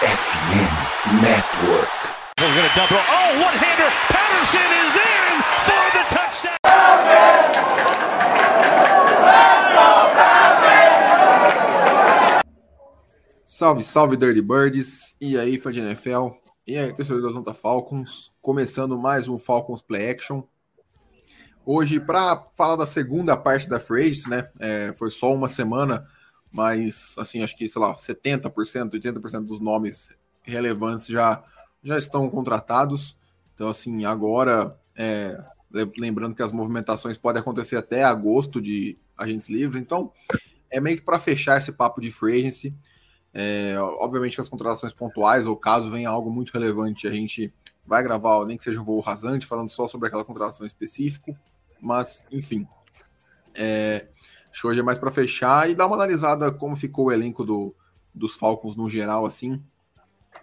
FM Network. We're going to double. Oh, one hander. Patterson is in for the touchdown. Salve, salve Dirty Birds. E aí, fã de NFL. E aí, torcedor da Atlanta Falcons. Começando mais um Falcons Play Action. Hoje, para falar da segunda parte da Free né? É, foi só uma semana, mas, assim, acho que, sei lá, 70%, 80% dos nomes relevantes já, já estão contratados. Então, assim, agora, é, lembrando que as movimentações podem acontecer até agosto de agentes livres. Então, é meio que para fechar esse papo de free agency. É, obviamente que as contratações pontuais, ou caso venha algo muito relevante, a gente vai gravar, nem que seja um voo rasante, falando só sobre aquela contratação específica. Mas, enfim. É, acho que hoje é mais para fechar e dar uma analisada como ficou o elenco do, dos Falcons no geral, assim.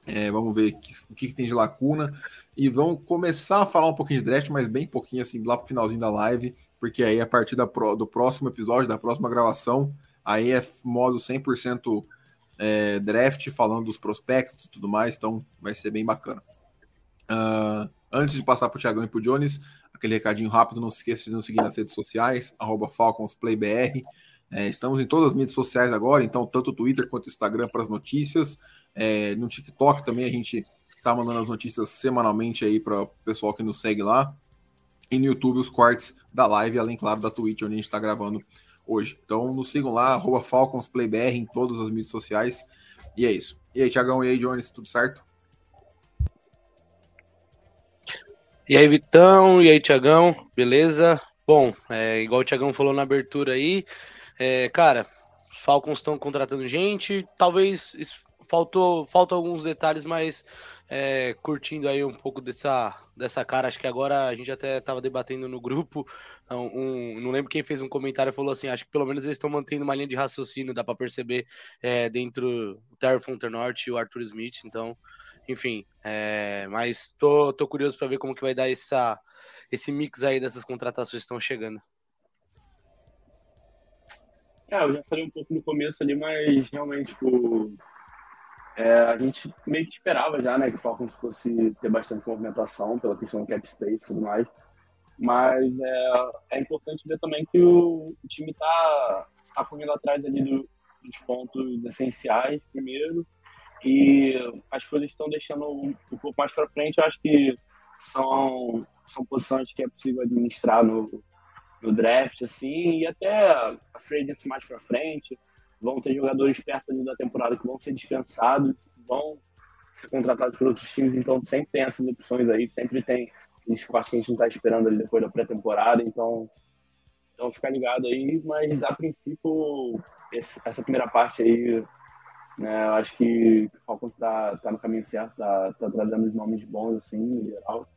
É, vamos ver o que, que, tem de lacuna. E vamos começar a falar um pouquinho de draft, mas bem pouquinho, assim, lá pro finalzinho da live, porque aí a partir da, do próximo episódio, da próxima gravação, aí é modo 100% é, draft, falando dos prospectos e tudo mais, então vai ser bem bacana. Uh, antes de passar para o Thiagão e para o Jones, aquele recadinho rápido, não se esqueça de nos seguir nas redes sociais, FalconsPlayBR. É, estamos em todas as mídias sociais agora, então tanto Twitter quanto Instagram para as notícias. É, no TikTok também a gente está mandando as notícias semanalmente aí para o pessoal que nos segue lá. E no YouTube os cortes da live, além, claro, da Twitch, onde a gente está gravando hoje. Então nos sigam lá, FalconsPlayBR em todas as mídias sociais. E é isso. E aí, Tiagão, e aí, Jones, tudo certo? E aí, Vitão, e aí, Tiagão, beleza? Bom, é, igual o Tiagão falou na abertura aí, é, cara, os Falcons estão contratando gente, talvez faltou, faltam alguns detalhes, mas é, curtindo aí um pouco dessa, dessa cara, acho que agora a gente até estava debatendo no grupo, um, não lembro quem fez um comentário falou assim, acho que pelo menos eles estão mantendo uma linha de raciocínio, dá para perceber é, dentro do Terry Fontenort e o Arthur Smith, então enfim, é, mas tô, tô curioso para ver como que vai dar essa, esse mix aí dessas contratações que estão chegando. É, eu já falei um pouco no começo ali, mas realmente, tipo, é, a gente meio que esperava já, né, que o Falcons fosse ter bastante movimentação pela questão do cap space e tudo mais. Mas é, é importante ver também que o, o time tá, tá correndo atrás ali do, dos pontos essenciais primeiro e as coisas estão deixando um, um pouco mais para frente. Eu acho que são, são posições que é possível administrar no, no draft, assim, e até a free mais para frente. Vão ter jogadores perto da temporada que vão ser dispensados, vão ser contratados por outros times, então sempre tem essas opções aí, sempre tem espaço que a gente não está esperando ali depois da pré-temporada, então, então ficar ligado aí, mas a princípio esse, essa primeira parte aí né? Eu acho que o Falcons está tá no caminho certo, está tá trazendo os nomes bons, assim, no geral.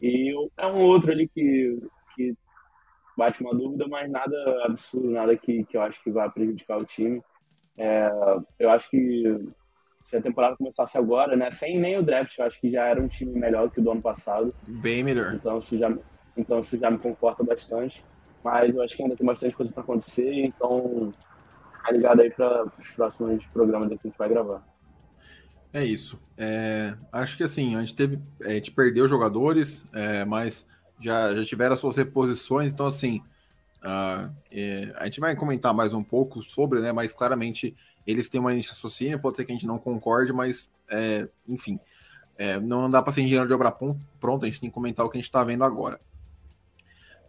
E é um outro ali que, que bate uma dúvida, mas nada absurdo, nada que, que eu acho que vai prejudicar o time. É, eu acho que se a temporada começasse agora, né, sem nem o draft, eu acho que já era um time melhor que o do ano passado. Bem melhor. Então isso já, então isso já me conforta bastante. Mas eu acho que ainda tem bastante coisa para acontecer, então ficar ligado aí para os próximos programas que a gente vai gravar. É isso. É, acho que assim, a gente teve. A gente perdeu jogadores, é, mas já, já tiveram as suas reposições, então assim. Uh, é, a gente vai comentar mais um pouco sobre, né? Mas claramente eles têm uma linha de raciocínio, pode ser que a gente não concorde, mas é, enfim, é, não dá para ser engenheiro de obra pronta, a gente tem que comentar o que a gente está vendo agora.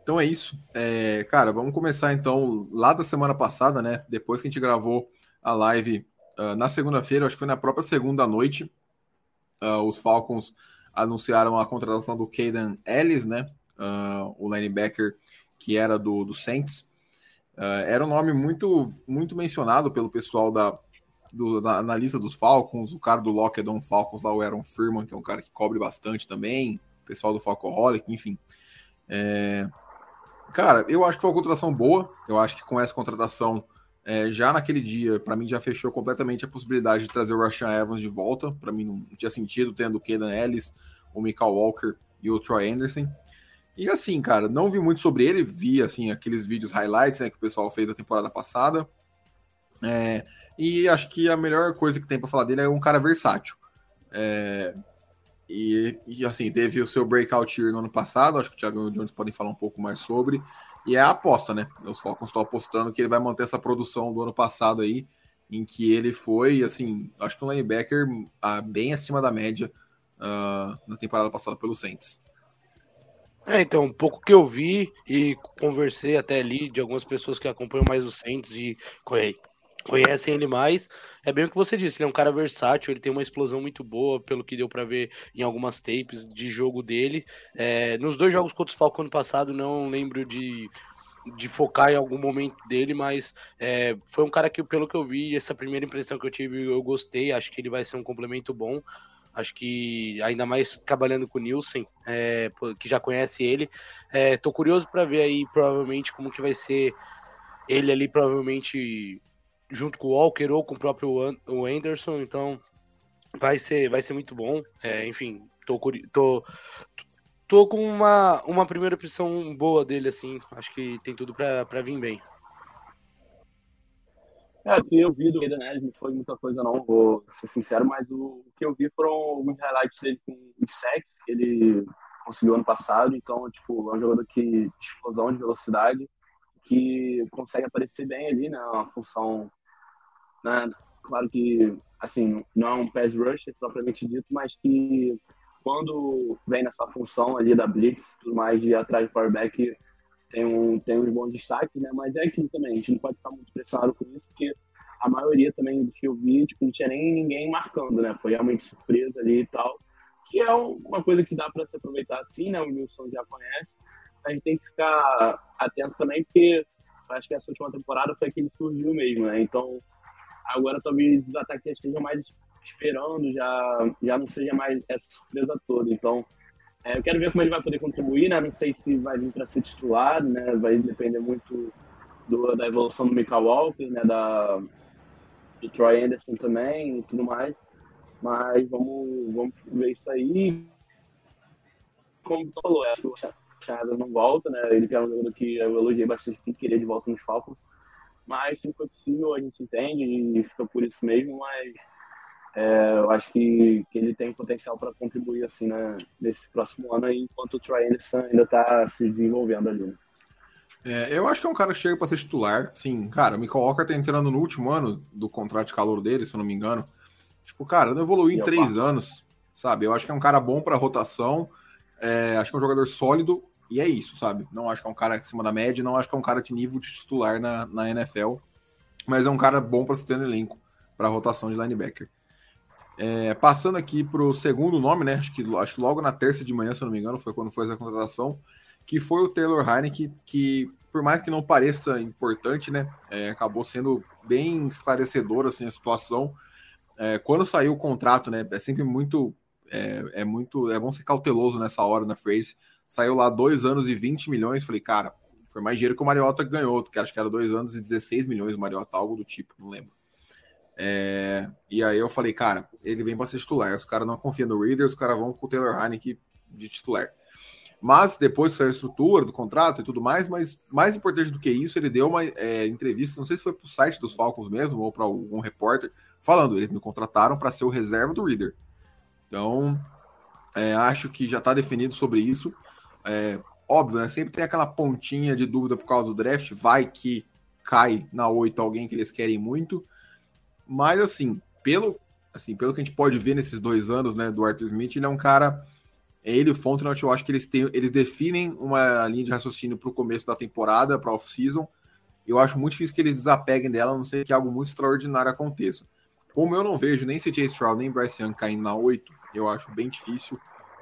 Então é isso. É, cara, vamos começar então lá da semana passada, né? Depois que a gente gravou a live uh, na segunda-feira, acho que foi na própria segunda noite, uh, os Falcons anunciaram a contratação do Caden Ellis, né? Uh, o linebacker que era do, do Saints. era um nome muito, muito mencionado pelo pessoal da, do, da, na lista dos Falcons, o cara do Lockdown Falcons lá, o Aaron Firman, que é um cara que cobre bastante também, o pessoal do Falcoholic, enfim. É, Cara, eu acho que foi uma contratação boa. Eu acho que com essa contratação, é, já naquele dia, para mim já fechou completamente a possibilidade de trazer o Rashan Evans de volta. Para mim não tinha sentido tendo o Kenan Ellis, o Michael Walker e o Troy Anderson. E assim, cara, não vi muito sobre ele, vi assim aqueles vídeos highlights né, que o pessoal fez da temporada passada. É, e acho que a melhor coisa que tem para falar dele é um cara versátil. É, e, e, assim, teve o seu breakout year no ano passado, acho que o Thiago e o Jones podem falar um pouco mais sobre. E é a aposta, né? Os Falcons estão apostando que ele vai manter essa produção do ano passado aí, em que ele foi, assim, acho que um linebacker uh, bem acima da média uh, na temporada passada pelo Saints. É, então, um pouco que eu vi e conversei até ali de algumas pessoas que acompanham mais os Saints e conhecem ele mais, é bem o que você disse, ele é um cara versátil, ele tem uma explosão muito boa, pelo que deu para ver em algumas tapes de jogo dele. É, nos dois jogos contra os Falcons ano passado, não lembro de, de focar em algum momento dele, mas é, foi um cara que, pelo que eu vi, essa primeira impressão que eu tive, eu gostei, acho que ele vai ser um complemento bom. Acho que ainda mais trabalhando com o Nielsen, é, que já conhece ele. É, tô curioso para ver aí, provavelmente, como que vai ser ele ali, provavelmente, junto com o Walker ou com o próprio o Anderson. Então, vai ser, vai ser muito bom. É, enfim, tô, tô, tô com uma, uma primeira impressão boa dele, assim. Acho que tem tudo para vir bem. É, o que eu vi do né, não foi muita coisa não, vou ser sincero, mas o, que eu vi foram alguns highlights dele com os sacks que ele conseguiu ano passado, então, tipo, é um jogador que de explosão de velocidade, que consegue aparecer bem ali, né, uma função, né, claro que, assim, não é um pass rusher propriamente dito, mas que quando vem nessa função ali da blitz, tudo mais de atrás do quarterback, tem, um, tem uns bons destaques, né? Mas é aquilo também, a gente não pode ficar muito pressionado com isso, porque a maioria também do que eu vi, tipo, não tinha nem ninguém marcando, né? Foi realmente surpresa ali e tal. Que é uma coisa que dá para se aproveitar assim, né? O Wilson já conhece. A gente tem que ficar atento também, porque acho que essa última temporada foi que ele surgiu mesmo, né? Então, agora talvez os ataques estejam mais esperando, já, já não seja mais essa surpresa toda. Então, é, eu quero ver como ele vai poder contribuir, né? Não sei se vai vir para ser titular, né? Vai depender muito do, da evolução do Michael Walker, né? Da, do Troy Anderson também e tudo mais. Mas vamos, vamos ver isso aí. Como falou, acho que o Charles não volta, né? Ele que é um jogador que eu elogiei bastante que queria de volta nos Falcons. Mas se for possível, a gente entende e fica por isso mesmo, mas é, eu acho que, que ele tem potencial para contribuir assim né, nesse próximo ano enquanto o Troy Anderson ainda está se desenvolvendo ali. Né? É, eu acho que é um cara que chega para ser titular. Sim, cara, o Michael Walker tá entrando no último ano do contrato de calor dele, se eu não me engano. Tipo, cara, não evoluiu em três anos, sabe? Eu acho que é um cara bom para rotação. É, acho que é um jogador sólido e é isso, sabe? Não acho que é um cara acima da média, não acho que é um cara de nível de titular na, na NFL, mas é um cara bom para se ter no elenco para rotação de linebacker. É, passando aqui para o segundo nome, né? Acho que, acho que logo na terça de manhã, se eu não me engano, foi quando foi essa contratação, que foi o Taylor Heineken, que por mais que não pareça importante, né? É, acabou sendo bem esclarecedor assim, a situação. É, quando saiu o contrato, né? É sempre muito. É, é, muito. É bom ser cauteloso nessa hora na phrase. Saiu lá dois anos e 20 milhões. Falei, cara, foi mais dinheiro que o Mariota ganhou, que acho que era dois anos e 16 milhões o Mariota, algo do tipo, não lembro. É, e aí eu falei, cara, ele vem para ser titular. Os caras não confiam no Reader, os caras vão com o Taylor Heineken de titular. Mas depois saiu a estrutura do contrato e tudo mais, mas mais importante do que isso, ele deu uma é, entrevista, não sei se foi para o site dos Falcons mesmo ou para algum repórter, falando, eles me contrataram para ser o reserva do Reader. Então, é, acho que já está definido sobre isso. É, óbvio, né, sempre tem aquela pontinha de dúvida por causa do draft, vai que cai na 8 alguém que eles querem muito. Mas assim, pelo assim, pelo que a gente pode ver nesses dois anos, né, do Arthur Smith, ele é um cara ele e o Fontenot, eu acho que eles têm, eles definem uma linha de raciocínio para o começo da temporada, para off-season. Eu acho muito difícil que eles desapeguem dela, a não ser que algo muito extraordinário aconteça. Como eu não vejo nem CJ Stroud nem Bryce Young caindo na 8, eu acho bem difícil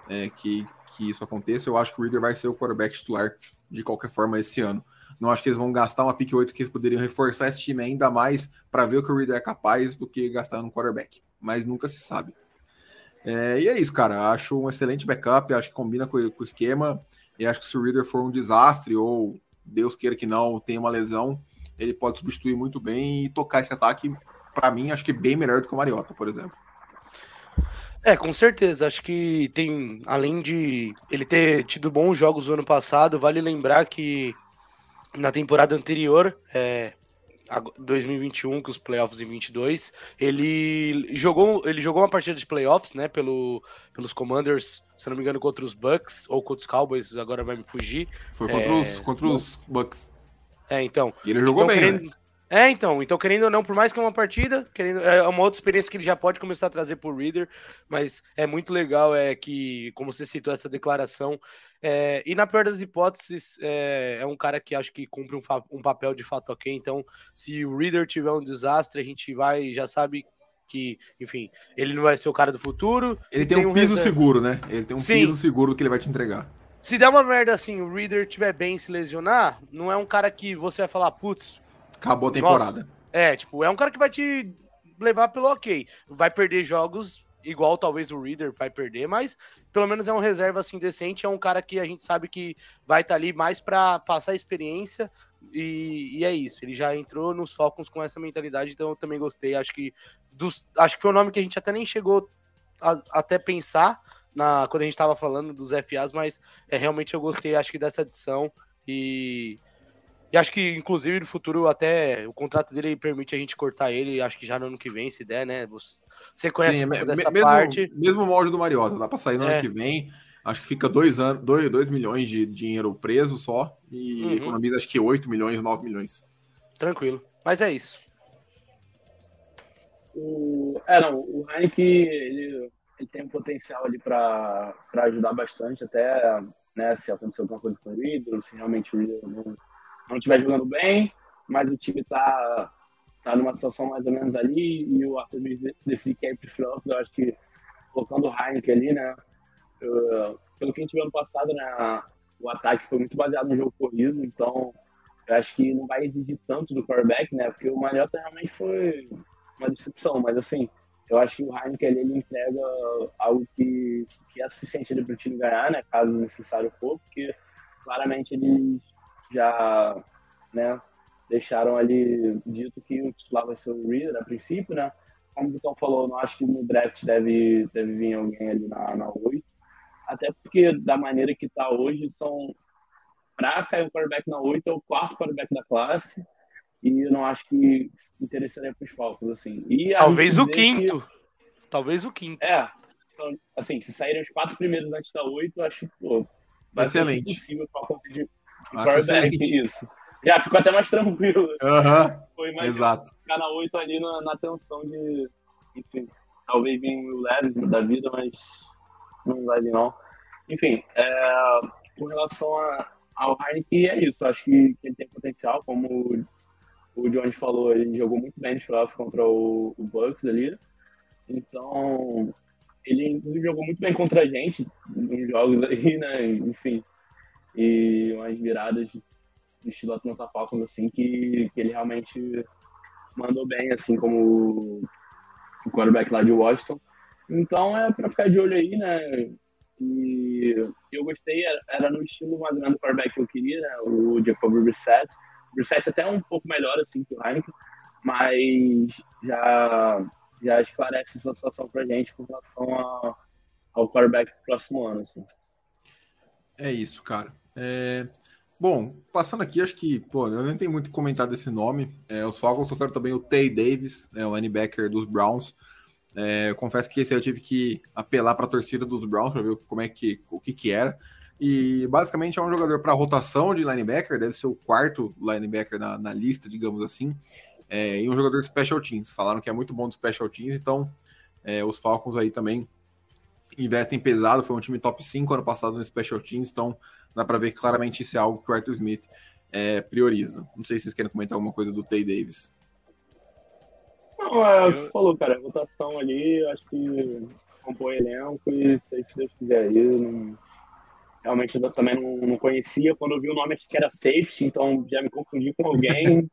é, que, que isso aconteça. Eu acho que o Reader vai ser o quarterback titular de qualquer forma esse ano. Não acho que eles vão gastar uma pick 8 que eles poderiam reforçar esse time ainda mais para ver o que o Reader é capaz do que gastar no quarterback. Mas nunca se sabe. É, e é isso, cara. Acho um excelente backup, acho que combina com, com o esquema. E acho que se o Reader for um desastre, ou Deus queira que não, tenha uma lesão, ele pode substituir muito bem e tocar esse ataque, para mim, acho que bem melhor do que o Mariota, por exemplo. É, com certeza. Acho que tem, além de ele ter tido bons jogos no ano passado, vale lembrar que na temporada anterior, é, 2021 que os playoffs em 22. Ele jogou, ele jogou uma partida de playoffs, né, pelo, pelos Commanders, se não me engano, contra os Bucks ou contra os Cowboys, agora vai me fugir. Foi contra, é... os, contra os Bucks. É, então. E ele jogou então, bem, querendo... né? É, então, então querendo ou não, por mais que é uma partida, querendo, é uma outra experiência que ele já pode começar a trazer pro Reader, mas é muito legal é que, como você citou essa declaração, é, e na pior das hipóteses, é, é, um cara que acho que cumpre um, um, papel de fato ok, então se o Reader tiver um desastre, a gente vai, já sabe que, enfim, ele não vai ser o cara do futuro. Ele tem, tem um, um piso reserva. seguro, né? Ele tem um Sim. piso seguro que ele vai te entregar. Se der uma merda assim, o Reader tiver bem se lesionar, não é um cara que você vai falar, putz, Acabou a temporada. Nossa, é, tipo, é um cara que vai te levar pelo ok. Vai perder jogos igual talvez o Reader vai perder, mas pelo menos é um reserva assim decente, é um cara que a gente sabe que vai estar tá ali mais para passar experiência e, e, é isso. Ele já entrou nos Falcons com essa mentalidade, então eu também gostei. Acho que dos, acho que foi um nome que a gente até nem chegou a, até pensar na quando a gente estava falando dos FAs, mas é realmente eu gostei, acho que dessa adição e e acho que, inclusive, no futuro, até o contrato dele permite a gente cortar ele, acho que já no ano que vem, se der, né? Você conhece Sim, um dessa mesmo, parte. Mesmo molde do Mariota, dá para sair no é. ano que vem. Acho que fica dois, anos, dois, dois milhões de dinheiro preso só e uhum. economiza acho que 8 milhões, 9 milhões. Tranquilo. Mas é isso. O, é, não, o Heineken, ele, ele tem um potencial ali para ajudar bastante, até né, se acontecer alguma coisa com o Riddle, se realmente o Riddle não não estiver jogando bem, mas o time está tá numa situação mais ou menos ali e o Arthur decidiu que é eu acho que colocando o Heineken ali, né? Eu, pelo que a gente viu ano passado, né? O ataque foi muito baseado no jogo corrido, então eu acho que não vai exigir tanto do quarterback, né? Porque o Mariota realmente foi uma decepção, mas assim, eu acho que o Heineken ali, ele entrega algo que, que é suficiente para o time ganhar, né? Caso necessário for, porque claramente eles já né, deixaram ali dito que o titular vai ser o Reader a princípio, né? Como o Vitão falou, não acho que no draft deve, deve vir alguém ali na, na 8. Até porque, da maneira que está hoje, são. Para cair um quarterback na 8 é o quarto quarterback da classe. E eu não acho que interessaria para os Falcons, assim. E Talvez o quinto. Que... Talvez o quinto. É. Então, assim, se saírem os quatro primeiros antes da 8, eu acho, pô, vai Excelente. ser impossível para conseguir quarterback, isso. Já ficou até mais tranquilo. Uhum. Foi mais Exato. ficar na 8 ali na, na tensão de. Enfim, talvez vir o leve da vida, mas não vai vir, não. Enfim, é, com relação a, ao Heineken, é isso. Acho que, que ele tem potencial, como o, o Jones falou, ele jogou muito bem nos playoffs contra o, o Bucks ali. Então, ele jogou muito bem contra a gente nos jogos aí, né? Enfim, e umas viradas de estilo Atlanta Falcons, assim, que, que ele realmente mandou bem, assim, como o quarterback lá de Washington. Então é para ficar de olho aí, né? E eu gostei, era no estilo mais ou menos do quarterback que eu queria, né? O Jacob Brissett. Brissett até é um pouco melhor, assim, que o Heineken, mas já, já esclarece essa situação pra gente com relação a, ao quarterback do próximo ano, assim. É isso, cara. É... Bom, passando aqui, acho que, pô, eu nem tenho muito que comentar desse nome. É, os Falcons trouxeram também o Tay Davis, né, o linebacker dos Browns. É, confesso que esse eu tive que apelar para a torcida dos Browns para ver como é que, o que, que era. E basicamente é um jogador para rotação de linebacker, deve ser o quarto linebacker na, na lista, digamos assim. É, e um jogador de special teams. Falaram que é muito bom de special teams, então é, os Falcons aí também investem pesado. Foi um time top 5 ano passado no special teams, então dá para ver que claramente isso é algo que o Arthur Smith é, prioriza. Não sei se vocês querem comentar alguma coisa do Tay Davis. Não, é o que você falou, cara. A votação ali, acho que compõe elenco e se Deus quiser aí, não... realmente eu também não, não, conhecia. Quando eu vi o nome, acho que era safety, então já me confundi com alguém.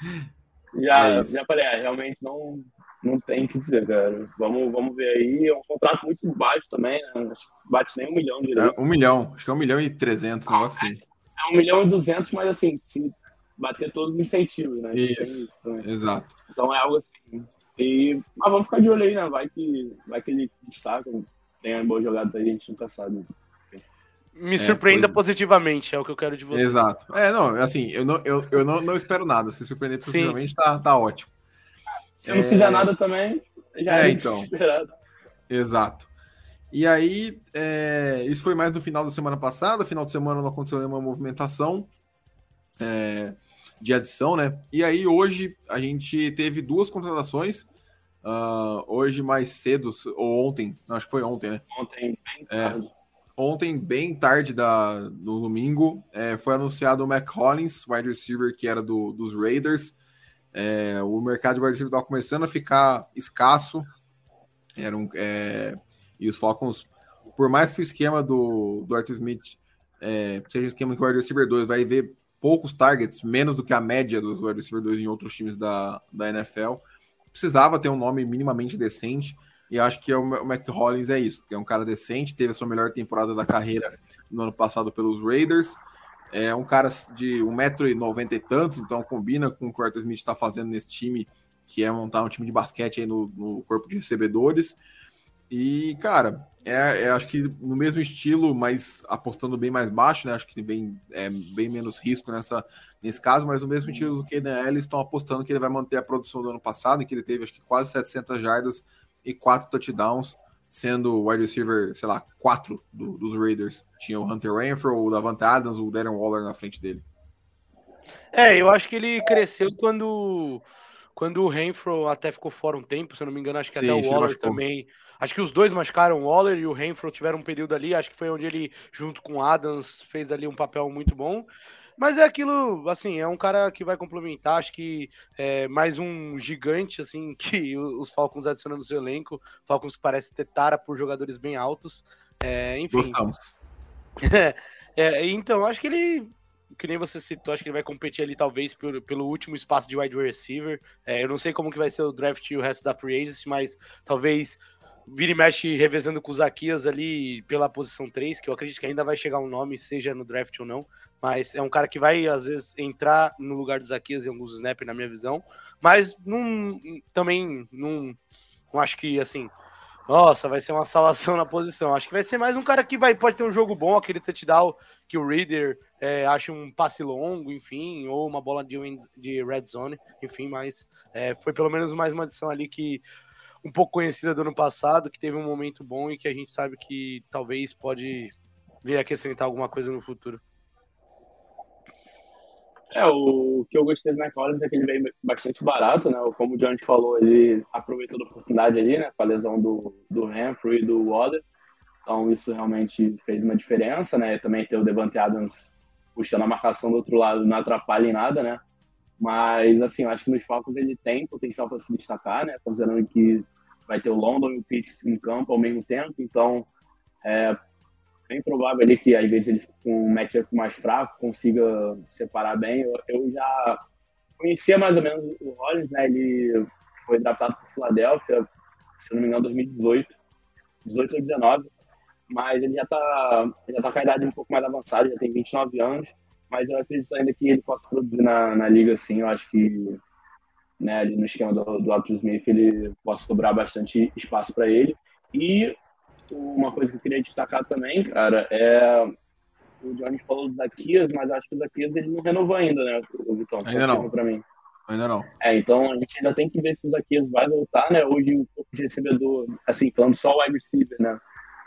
já, é já falei, é, realmente não, não tem que dizer, cara. Vamos, vamos ver aí. É um contrato muito baixo também, né? Acho que bate nem um milhão de É, um milhão, acho que é um milhão e trezentos, um negócio assim. É, é um milhão e duzentos, mas assim, se bater todos os incentivos, né? Isso, isso exato. Então é algo assim. E, mas vamos ficar de olho aí, né? Vai que, vai que ele destaca, tem boas jogadas aí, a gente nunca sabe. Me surpreenda é, positivamente, é o que eu quero de você. Exato. É, não, assim, eu não, eu, eu não, não espero nada. Se surpreender positivamente, tá, tá ótimo. Se não fizer nada também, já é, é então. esperado. Exato. E aí, é, isso foi mais no final da semana passada. Final de semana não aconteceu nenhuma movimentação é, de adição, né? E aí, hoje, a gente teve duas contratações. Uh, hoje, mais cedo, ou ontem, acho que foi ontem, né? Ontem, bem é, tarde. É, ontem, bem tarde da, do domingo, é, foi anunciado o Mac Collins, wide receiver que era do, dos Raiders. É, o mercado de receiver estava começando a ficar escasso. Era um, é, e os Falcons, por mais que o esquema do, do Arthur Smith é, seja um esquema que o wide receiver 2 vai ver poucos targets, menos do que a média dos wide receiver 2 em outros times da, da NFL, precisava ter um nome minimamente decente. E acho que é o, o Mac Hollins é isso, que é um cara decente, teve a sua melhor temporada da carreira no ano passado pelos Raiders. É um cara de 1,90m e tantos, então combina com o que o Arthur Smith está fazendo nesse time, que é montar um time de basquete aí no, no corpo de recebedores. E, cara, é, é, acho que no mesmo estilo, mas apostando bem mais baixo, né? Acho que bem, é, bem menos risco nessa, nesse caso, mas no mesmo estilo do que eles estão apostando que ele vai manter a produção do ano passado, em que ele teve acho que quase 700 jardas e quatro touchdowns, sendo o wide receiver, sei lá, quatro do, dos Raiders. Tinha o Hunter Renfro, o Davante Adams, o Darren Waller na frente dele. É, eu acho que ele cresceu quando quando o Renfro até ficou fora um tempo, se eu não me engano, acho que Sim, até o Waller também Acho que os dois machucaram o Waller e o Renfro tiveram um período ali. Acho que foi onde ele, junto com o Adams, fez ali um papel muito bom. Mas é aquilo, assim, é um cara que vai complementar. Acho que é mais um gigante, assim, que os Falcons adicionam no seu elenco. Falcons que parece ter tara por jogadores bem altos. É, enfim. Gostamos. é, então, acho que ele que nem você citou, acho que ele vai competir ali talvez pelo, pelo último espaço de wide receiver. É, eu não sei como que vai ser o draft e o resto da free agency, mas talvez vira e mexe revezando com o Zaquias ali pela posição 3, que eu acredito que ainda vai chegar um nome, seja no draft ou não. Mas é um cara que vai, às vezes, entrar no lugar do Zaquias em alguns snaps, na minha visão. Mas não, também não, não acho que, assim, nossa, vai ser uma salvação na posição. Acho que vai ser mais um cara que vai, pode ter um jogo bom, aquele touchdown que o Reader é, acha um passe longo, enfim, ou uma bola de, de red zone, enfim, mas é, foi pelo menos mais uma adição ali que um pouco conhecida do ano passado, que teve um momento bom e que a gente sabe que talvez pode vir acrescentar alguma coisa no futuro. É, o que eu gostei do McCollins é que ele veio bastante barato, né? Como o John falou, ele aproveitou a oportunidade ali, né? Com a lesão do, do Renfrew e do Water. Então isso realmente fez uma diferença, né? Também ter o Devante Adams puxando a marcação do outro lado não atrapalha em nada, né? Mas, assim, eu acho que nos Falcons ele tem potencial para se destacar, né? Considerando que vai ter o London e o Pitts em campo ao mesmo tempo. Então, é bem provável ali que, às vezes, ele com um matchup mais fraco consiga separar bem. Eu, eu já conhecia mais ou menos o Rollins, né? Ele foi draftado por Filadélfia, se não me engano, 2018. 18 ou 19. Mas ele já está já tá com a idade um pouco mais avançada, já tem 29 anos mas eu acredito ainda que ele possa produzir na, na liga, sim. Eu acho que né, ali no esquema do, do Arthur Smith ele possa sobrar bastante espaço para ele. E uma coisa que eu queria destacar também, cara, é o Johnny falou do Zaquias, mas acho que o Zaquias ele não renovou ainda, né, o Vitão? Ainda não. Pra mim. Ainda não. É, então a gente ainda tem que ver se o Zaquias vai voltar, né? Hoje o corpo de recebedor, assim, falando só o wide receiver, né?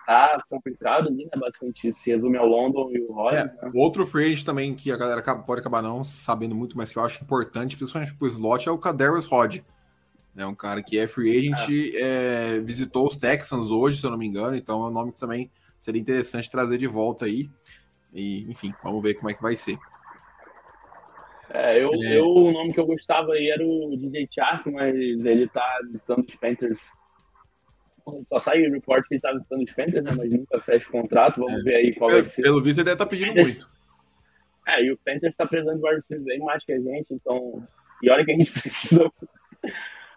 Tá complicado ali, né? Basicamente se resume ao London e o Rollins. É, né? Outro free agent também que a galera pode acabar não sabendo muito, mas que eu acho importante, principalmente pro slot, é o Kadarius Rod. É um cara que é free agent, é. É, visitou os Texans hoje, se eu não me engano, então é um nome que também seria interessante trazer de volta aí. E, enfim, vamos ver como é que vai ser. É, eu, é. eu, o nome que eu gostava aí era o DJ Chark, mas ele tá visitando os Panthers só sai o report que ele tá visitando os Panthers, né? Mas nunca fecha o contrato. Vamos é. ver aí qual pelo, vai ser. Pelo visto, ele deve estar tá pedindo muito. É, e o Panthers tá precisando de wide bem mais que a gente, então. E olha que a gente precisa.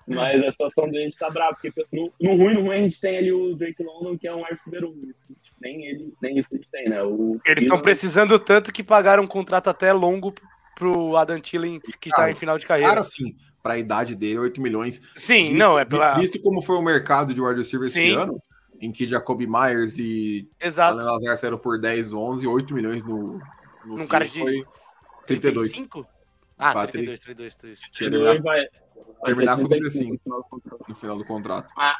Mas a situação dele está brava, porque no, no, ruim, no ruim, a gente tem ali o Drake London, que é um receiver 1. Nem, ele, nem isso que eles têm, né? O, eles estão precisando tanto que pagaram um contrato até longo pro Adam Thielen, que está em final de carreira. Cara, sim para a idade dele, 8 milhões. Sim, visto, não, é pela... Visto como foi o mercado de wide receiver esse ano, em que Jacoby Myers e Exato. Alan Lazar saíram por 10, 11, 8 milhões no, no Num cara de foi 32. 35? Ah, Pra 32, 32, 32. Terminar, vai, terminar ter com 35 35. no final do contrato. contrato.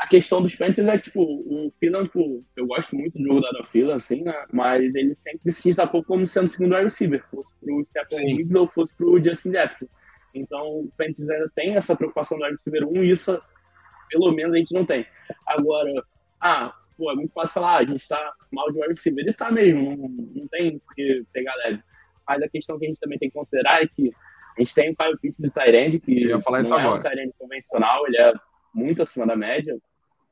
A questão dos Panthers é tipo, o Phelan, tipo, eu gosto muito do jogo da Phelan, assim, né? Mas ele sempre se destacou como sendo segundo wide receiver, fosse pro Stephen Sim. Diggs ou fosse pro Justin Jefferson. Então, o Panthers ainda tem essa preocupação do wide receiver 1 e isso, pelo menos, a gente não tem. Agora, ah, pô, é muito fácil falar, ah, a gente tá mal de wide receiver. Ele tá mesmo, não, não tem por que pegar leve. Mas a questão que a gente também tem que considerar é que a gente tem o Kyle Pitts de Tyrande, que não é um agora. Tyrande convencional, ele é muito acima da média,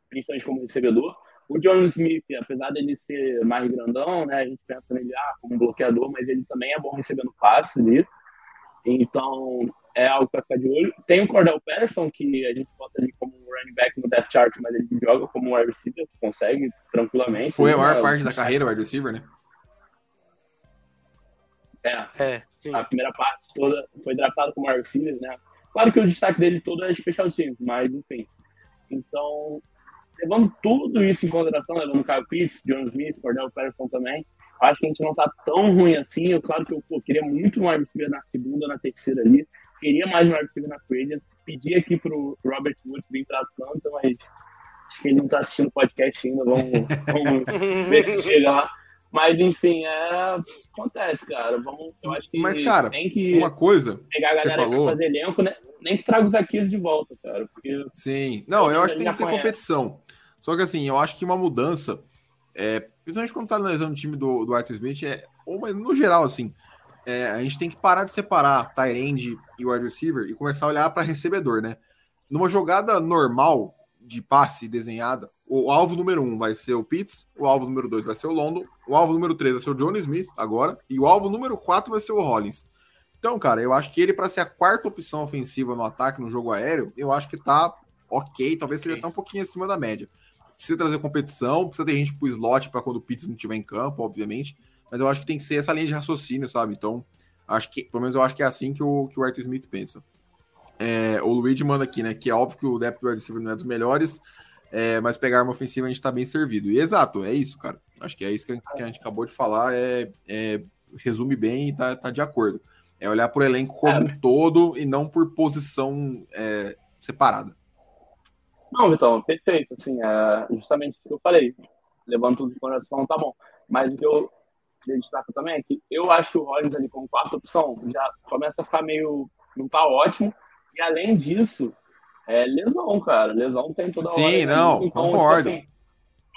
principalmente como recebedor. O John Smith, apesar dele ser mais grandão, né, a gente pensa nele ah, como um bloqueador, mas ele também é bom recebendo passe ali. Então, é algo para ficar de olho. Tem o Cordell Patterson, que a gente bota ali como um running back no depth chart, mas ele joga como um wide receiver, consegue tranquilamente. Foi a maior Né, parte da carreira, o wide receiver, né? É, É, sim. a primeira parte toda foi draftado como wide receiver, né? Claro que o destaque dele todo é special teams, mas enfim. Então, levando tudo isso em consideração, levando o Kyle Pitts, John Smith, Cordell Patterson também, acho que a gente não tá tão ruim assim. Eu, claro que eu pô, queria muito um wide receiver na segunda, na terceira ali. Queria mais um wide receiver na free. Pedi aqui pro Robert Woods vir pra Atlanta, mas acho que ele não tá assistindo o podcast ainda. Vamos, vamos ver se chega lá. Mas, enfim, é... acontece, cara. Vamos, eu acho que Mas, cara, tem que Uma coisa, pegar a galera falou- fazer elenco, né? Nem que traga os Aquiles de volta, cara. Porque sim. Não, eu acho que tem que ter conhece. competição. Só que assim, eu acho que uma mudança, é, principalmente quando tá analisando o time do, do Arthur Smith, é, ou mas no geral, assim, é, a gente tem que parar de separar Tyrande e wide receiver e começar a olhar para recebedor, né? Numa jogada normal de passe desenhada, o alvo número um vai ser o Pitts, o alvo número dois vai ser o London, o alvo número três vai ser o Johnny Smith agora, e o alvo número quatro vai ser o Hollins. Então, cara, eu acho que ele, para ser a quarta opção ofensiva no ataque, no jogo aéreo, eu acho que tá ok, talvez seja Ok. até um pouquinho acima da média. Precisa trazer competição, precisa ter gente pro slot para quando o Pitts não estiver em campo, obviamente, mas eu acho que tem que ser essa linha de raciocínio, sabe? Então, acho que, pelo menos eu acho que é assim que o, que o Arthur Smith pensa. É, o Luigi manda aqui, né? Que é óbvio que o depth do wide receiver não é dos melhores, é, mas pegar arma ofensiva a gente tá bem servido. E exato, é isso, cara. Acho que é isso que a, que a gente acabou de falar, é, é- resume bem e tá, tá de acordo. É olhar por elenco como É. um todo e não por posição é, separada. Não, Vitão, perfeito. Assim, é justamente o que eu falei. Levando tudo em consideração, tá bom. Mas o que eu queria destacar também é que eu acho que o Rollins ali como quarta opção já começa a ficar meio. não tá ótimo. E além disso, é lesão, cara. Lesão tem toda hora. Sim, né? não, Então, concordo. Tipo assim,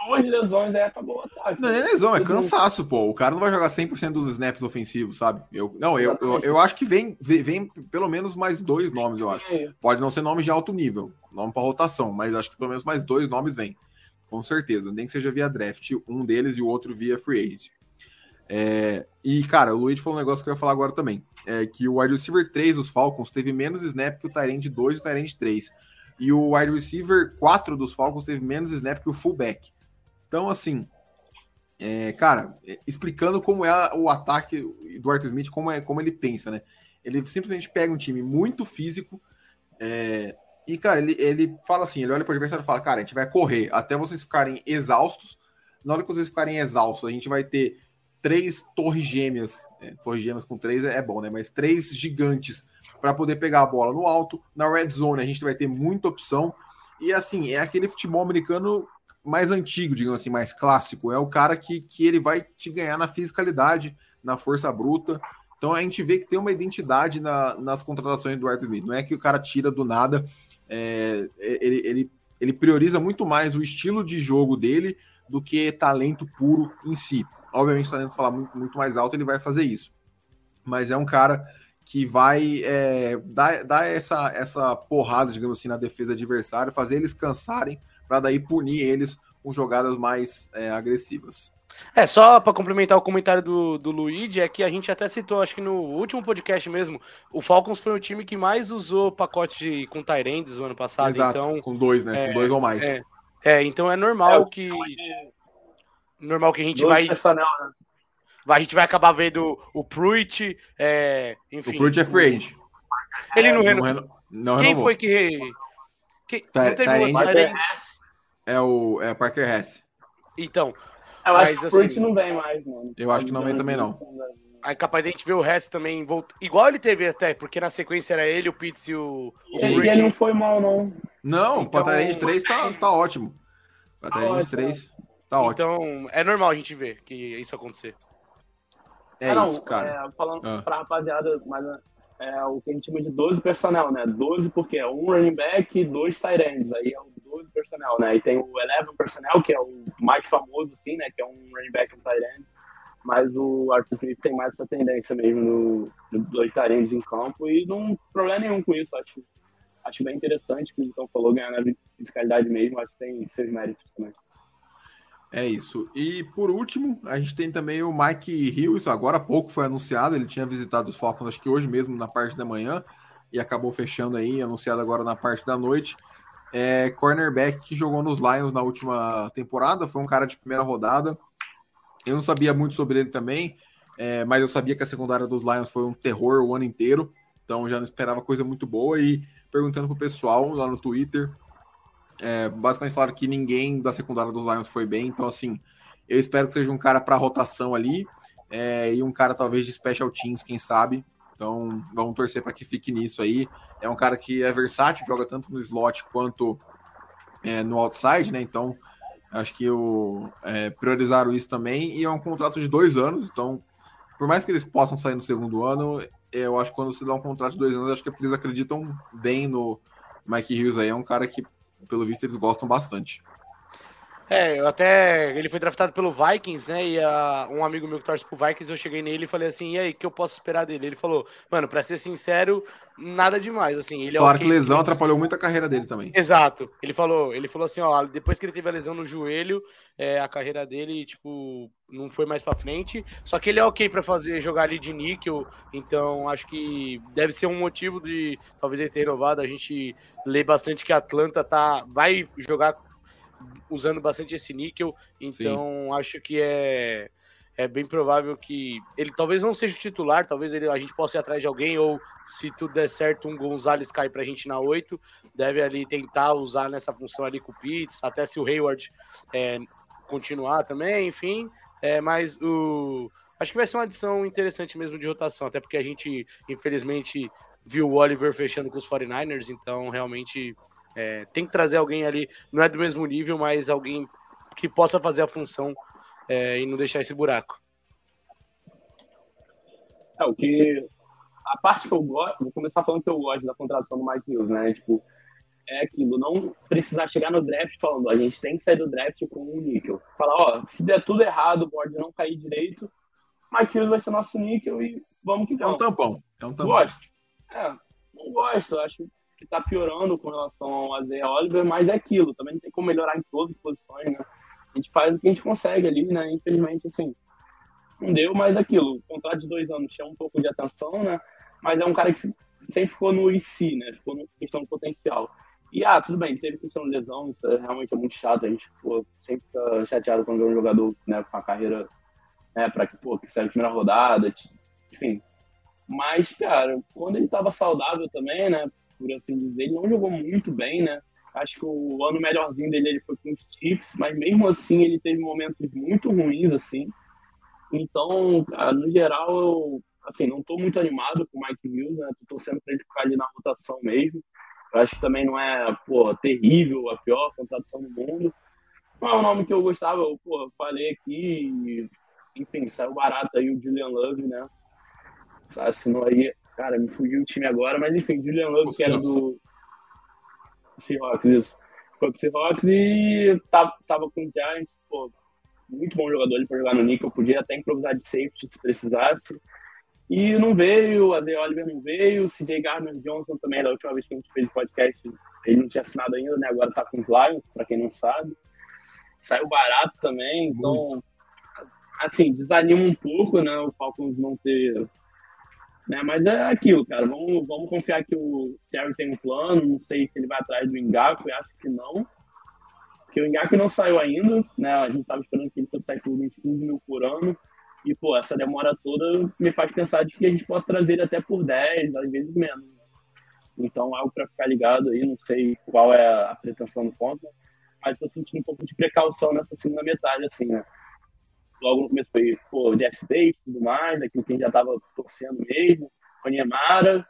duas lesões aí acabou o ataque. Não é lesão, é cansaço, pô. O cara não vai jogar 100% dos snaps ofensivos, sabe? Eu, não, eu, eu, eu acho que vem, vem, vem pelo menos mais dois nomes, eu acho. É, Pode não ser nomes de alto nível, nome para rotação, mas acho que pelo menos mais dois nomes vêm. Com certeza. Nem que seja via draft, um deles e o outro via free agent. É, e, cara, o Luiz falou um negócio que eu ia falar agora também. É que o wide receiver 3 dos Falcons teve menos snap que o Tyrande 2 e o Tyrande 3. E o wide receiver 4 dos Falcons teve menos snap que o fullback. Então, assim, é, cara, é, explicando como é o ataque do Arthur Smith, como, é, como ele pensa, né? Ele simplesmente pega um time muito físico, é, e, cara, ele, ele fala assim: ele olha para o adversário e fala, cara, a gente vai correr até vocês ficarem exaustos. Na hora que vocês ficarem exaustos, a gente vai ter três torres gêmeas. é, torres gêmeas com três é, é bom, né? Mas três gigantes para poder pegar a bola no alto. Na red zone, a gente vai ter muita opção. E assim, é aquele futebol americano mais antigo, digamos assim, mais clássico. É o cara que, que ele vai te ganhar na fisicalidade, na força bruta. Então a gente vê que tem uma identidade na- nas contratações do Arthur Smith. Não é que o cara tira do nada. é, ele, ele, ele prioriza muito mais o estilo de jogo dele do que talento puro em si. Obviamente, talento falar muito, muito mais alto, ele vai fazer isso. Mas é um cara que vai é, dar, dar essa, essa porrada, digamos assim, na defesa adversária, fazer eles cansarem, para daí punir eles com jogadas mais é, agressivas. É, só para complementar o comentário do, do Luigi, é que a gente até citou, acho que no último podcast mesmo, o Falcons foi o time que mais usou pacote de, com Tyrands no ano passado, Exato, então. com dois, né? é, com dois ou mais. é. É, então é normal É, o que. de Normal que a gente vai. personnel, né? A gente vai acabar vendo o Pruitt, é, enfim. o Pruitt é free agent. Ele não Não renovou. reno- não Quem renovou. foi que. Quem... Ty- não teve Tyrande- um Mas Tyrande- é- o é Parker Hess. Então. Eu acho que o Pruitt assim, não vem mais, mano. Eu acho que não vem também, não. Aí capaz de a gente ver o resto também voltar. Igual ele teve até, porque na sequência era ele, o Pitts e o. o ele não foi mal, não. Não, então... o Patarente 3 tá, tá ótimo. Patarente 3 tá ótimo. Então, é normal a gente ver que isso acontecer. É ah, isso, cara. É, falando ah. pra rapaziada, mas é o que a gente chama de 12 personnel, né? 12 porque é um running back e dois tight ends. Aí é o 12 personnel, né? E tem o 11 personnel, que é o mais famoso, assim, né? Que é um running back e um tight end. Mas o Arthur Smith tem mais essa tendência mesmo no, no dois tight ends em campo e não tem problema nenhum com isso. Acho, acho bem interessante que o Então falou ganhar na fiscalidade mesmo. Acho que tem seus méritos também. É isso. E por último, a gente tem também o Mike Hills, agora há pouco foi anunciado, ele tinha visitado os Falcons, acho que hoje mesmo na parte da manhã, e acabou fechando aí, anunciado agora na parte da noite. É cornerback que jogou nos Lions na última temporada, foi um cara de primeira rodada. Eu não sabia muito sobre ele também, é, mas eu sabia que a secundária dos Lions foi um terror o ano inteiro, então já não esperava coisa muito boa. E perguntando pro pessoal lá no Twitter, é, basicamente falaram que ninguém da secundária dos Lions foi bem, então assim, eu espero que seja um cara para rotação ali é, e um cara talvez de special teams, quem sabe. Então vamos torcer para que fique nisso aí. É um cara que é versátil, joga tanto no slot quanto é, no outside, né? Então acho que o, é, priorizaram isso também. E é um contrato de dois anos, então por mais que eles possam sair no segundo ano, eu acho que quando se dá um contrato de dois anos, acho que eles acreditam bem no Mike Hughes aí. É um cara que pelo visto eles gostam bastante. É, eu até. Ele foi draftado pelo Vikings, né? E a, um amigo meu que torce pro Vikings, eu cheguei nele e falei assim: e aí, o que eu posso esperar dele? Ele falou, mano, pra ser sincero, nada demais. Assim, ele Falaram é que lesão atrapalhou muito a carreira dele também. Exato. Ele falou, ele falou assim: ó, depois que ele teve a lesão no joelho, é, a carreira dele, tipo, não foi mais pra frente. Só que ele é ok pra fazer, jogar ali de níquel. Então, acho que deve ser um motivo de talvez ele ter renovado. A gente lê bastante que a Atlanta tá, vai jogar usando bastante esse níquel, então Sim. acho que é, é bem provável que ele talvez não seja o titular, talvez ele, a gente possa ir atrás de alguém, ou se tudo der certo, um Gonzalez cai pra gente na 8, deve ali tentar usar nessa função ali com o Pitts, até se o Hayward é, continuar também, enfim, é, mas o acho que vai ser uma adição interessante mesmo de rotação, até porque a gente, infelizmente, viu o Oliver fechando com os 49ers, então realmente é, tem que trazer alguém ali, não é do mesmo nível, mas alguém que possa fazer a função é, e não deixar esse buraco. É, o que. A parte que eu gosto, vou começar falando que eu gosto da contratação do Mike Mills, né? Tipo, é aquilo, não precisar chegar no draft falando, a gente tem que sair do draft com um níquel. Falar, ó, se der tudo errado, o board não cair direito, Mike Mills vai ser nosso níquel e vamos que vamos. É um tampão, é um tampão. Gosto. É, não gosto, acho que está piorando com relação ao Aze Oliver, mas é aquilo, também não tem como melhorar em todas as posições, né? A gente faz o que a gente consegue ali, né? Infelizmente, assim, não deu, mas é aquilo, o contrato de dois anos tinha um pouco de atenção, né? Mas é um cara que sempre ficou no IC, né? Ficou na questão do potencial. E, ah, tudo bem, teve questão de lesão, isso é realmente é muito chato, a gente pô, sempre fica chateado quando vê um jogador né, com a carreira né, para que, pô, que saiu primeira rodada, enfim. Mas, cara, quando ele tava saudável também, né, por assim dizer. Ele não jogou muito bem, né? Acho que o ano melhorzinho dele ele foi com os Chiefs, mas mesmo assim ele teve momentos muito ruins, assim. Então, cara, no geral, eu assim, não estou muito animado com o Mike Mills, né? Tô torcendo para ele ficar ali na rotação mesmo. Eu acho que também não é, pô, terrível, a pior contratação do mundo. Não é um nome que eu gostava, eu, pô, falei aqui, enfim, saiu barato aí o Julian Love, né? Assinou aí Cara, me fugiu o time agora, mas enfim, Julian Love, que era do Seahawks, isso. Foi pro Seahawks e tava, tava com o Giants, pô, muito bom jogador ali para jogar no Nickel, podia até improvisar de safety se precisasse. E não veio, a The Oliver não veio, o CJ Gardner Johnson também, da última vez que a gente fez o podcast, ele não tinha assinado ainda, né? Agora tá com os Lions, para quem não sabe. Saiu barato também, então, assim, desanima um pouco, né? O Falcons não ter né? Mas é aquilo, cara. Vamos, vamos confiar que o Terry tem um plano. Não sei se ele vai atrás do Engaku, eu acho que não. Porque o Engaku não saiu ainda, né? A gente estava esperando que ele fosse sair por 25 mil por ano. E, pô, essa demora toda me faz pensar de que a gente possa trazer ele até por 10, às vezes menos. Então, algo para ficar ligado aí. Não sei qual é a pretensão do ponto. mas tô sentindo um pouco de precaução nessa segunda metade, assim, né? Logo no começo foi, pô, Jesse Bates e tudo mais, aquilo que a gente já tava torcendo mesmo, o Niemara,